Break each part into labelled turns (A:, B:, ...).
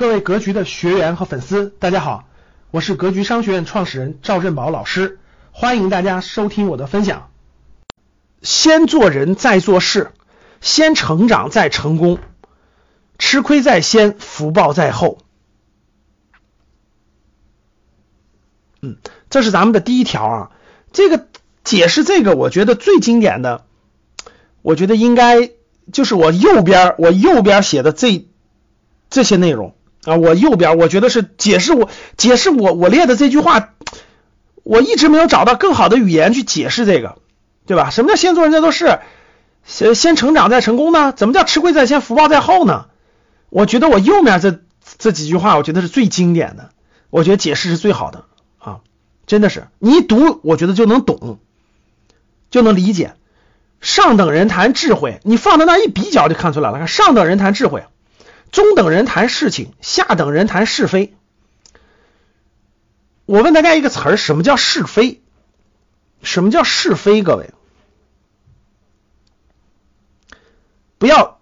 A: 各位格局的学员和粉丝，大家好，我是格局商学院创始人赵振宝老师，欢迎大家收听我的分享。先做人再做事，先成长再成功，吃亏在先，福报在后。嗯，这是咱们的第一条啊。这个解释这个，我觉得最经典的，我觉得应该就是我右边我右边写的这这些内容。啊，我右边我觉得是解释我解释我我列的这句话，我一直没有找到更好的语言去解释这个，对吧？什么叫先做人再做事，先先成长再成功呢？怎么叫吃亏在先，福报在后呢？我觉得我右面这这几句话，我觉得是最经典的，我觉得解释是最好的啊，真的是你一读，我觉得就能懂，就能理解。上等人谈智慧，你放在那一比较就看出来了，上等人谈智慧。中等人谈事情，下等人谈是非。我问大家一个词儿，什么叫是非？什么叫是非？各位，不要，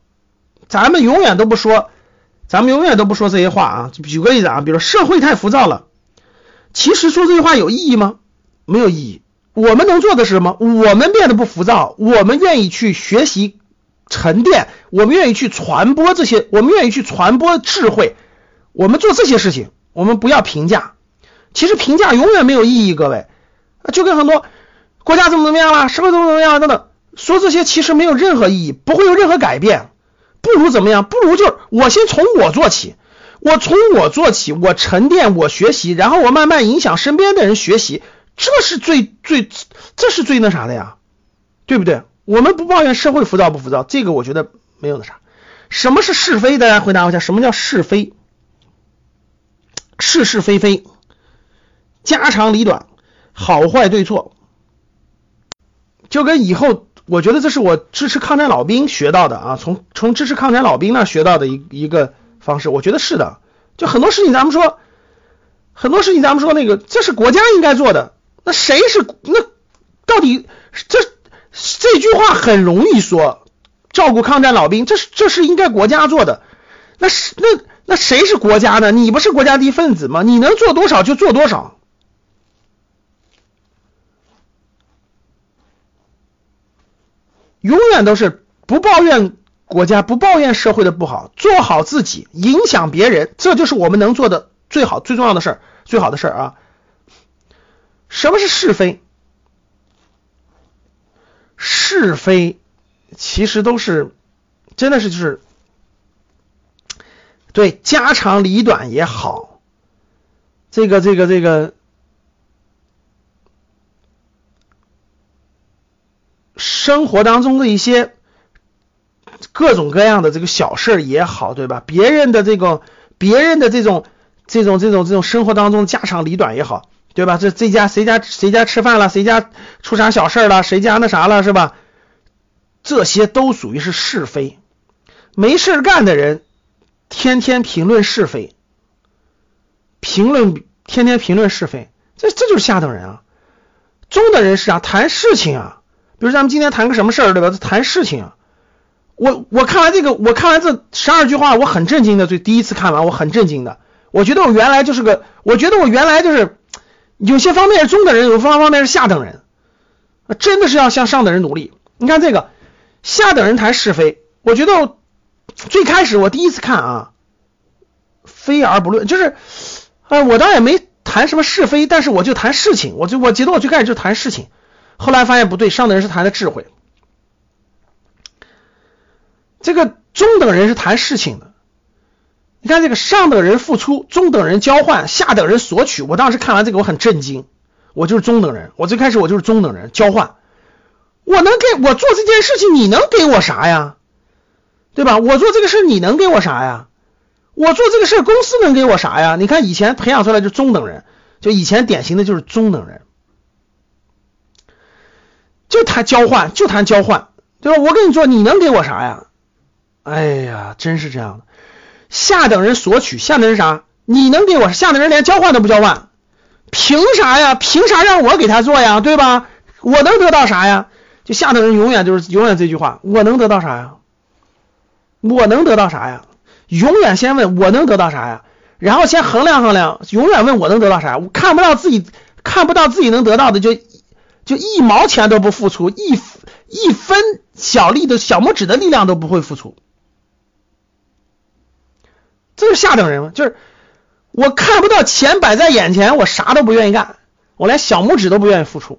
A: 咱们永远都不说，咱们永远都不说这些话啊。举个例子啊，比如社会太浮躁了，其实说这句话有意义吗？没有意义。我们能做的是什么？我们变得不浮躁，我们愿意去学习。沉淀，我们愿意去传播这些，我们愿意去传播智慧，我们做这些事情，我们不要评价。其实评价永远没有意义，各位，就跟很多国家怎么怎么样了，社会怎么怎么样等等，说这些其实没有任何意义，不会有任何改变。不如怎么样？不如就是我先从我做起，我从我做起，我沉淀，我学习，然后我慢慢影响身边的人学习，这是最最，这是最那啥的呀，对不对？我们不抱怨社会浮躁不浮躁，这个我觉得没有那啥。什么是是非？大家回答我一下，什么叫是非？是是非非，家长里短，好坏对错，就跟以后，我觉得这是我支持抗战老兵学到的啊，从从支持抗战老兵那学到的一一个方式，我觉得是的。就很多事情咱们说，很多事情咱们说那个，这是国家应该做的，那谁是那到底这？这句话很容易说，照顾抗战老兵，这是这是应该国家做的。那是那那谁是国家呢？你不是国家的一份子吗？你能做多少就做多少。永远都是不抱怨国家，不抱怨社会的不好，做好自己，影响别人，这就是我们能做的最好、最重要的事儿，最好的事儿啊。什么是是非？是非其实都是，真的是就是对家长里短也好，这个这个这个生活当中的一些各种各样的这个小事儿也好，对吧？别人的这个别人的这种这种这种这种生活当中家长里短也好。对吧？这这家谁家谁家吃饭了？谁家出啥小事了？谁家那啥了？是吧？这些都属于是是非。没事干的人，天天评论是非，评论天天评论是非，这这就是下等人啊。中等人是啊，谈事情啊。比如咱们今天谈个什么事儿，对吧？谈事情啊。我我看完这个，我看完这十二句话，我很震惊的。最第一次看完，我很震惊的。我觉得我原来就是个，我觉得我原来就是。有些方面是中等人，有方方面是下等人，真的是要向上等人努力。你看这个下等人谈是非，我觉得最开始我第一次看啊，非而不论，就是啊，我倒也没谈什么是非，但是我就谈事情，我就我觉得我最开始就谈事情，后来发现不对，上等人是谈的智慧，这个中等人是谈事情的。你看这个上等人付出，中等人交换，下等人索取。我当时看完这个，我很震惊。我就是中等人，我最开始我就是中等人，交换。我能给我做这件事情，你能给我啥呀？对吧？我做这个事，你能给我啥呀？我做这个事，公司能给我啥呀？你看以前培养出来就中等人，就以前典型的就是中等人，就谈交换，就谈交换，对吧？我跟你做，你能给我啥呀？哎呀，真是这样的。下等人索取，下等人啥？你能给我？下等人连交换都不交换，凭啥呀？凭啥让我给他做呀？对吧？我能得到啥呀？就下等人永远就是永远这句话，我能得到啥呀？我能得到啥呀？永远先问我能得到啥呀？然后先衡量衡量，永远问我能得到啥？我看不到自己看不到自己能得到的，就就一毛钱都不付出，一一分小力的小拇指的力量都不会付出，这是下等人吗？就是我看不到钱摆在眼前，我啥都不愿意干，我连小拇指都不愿意付出。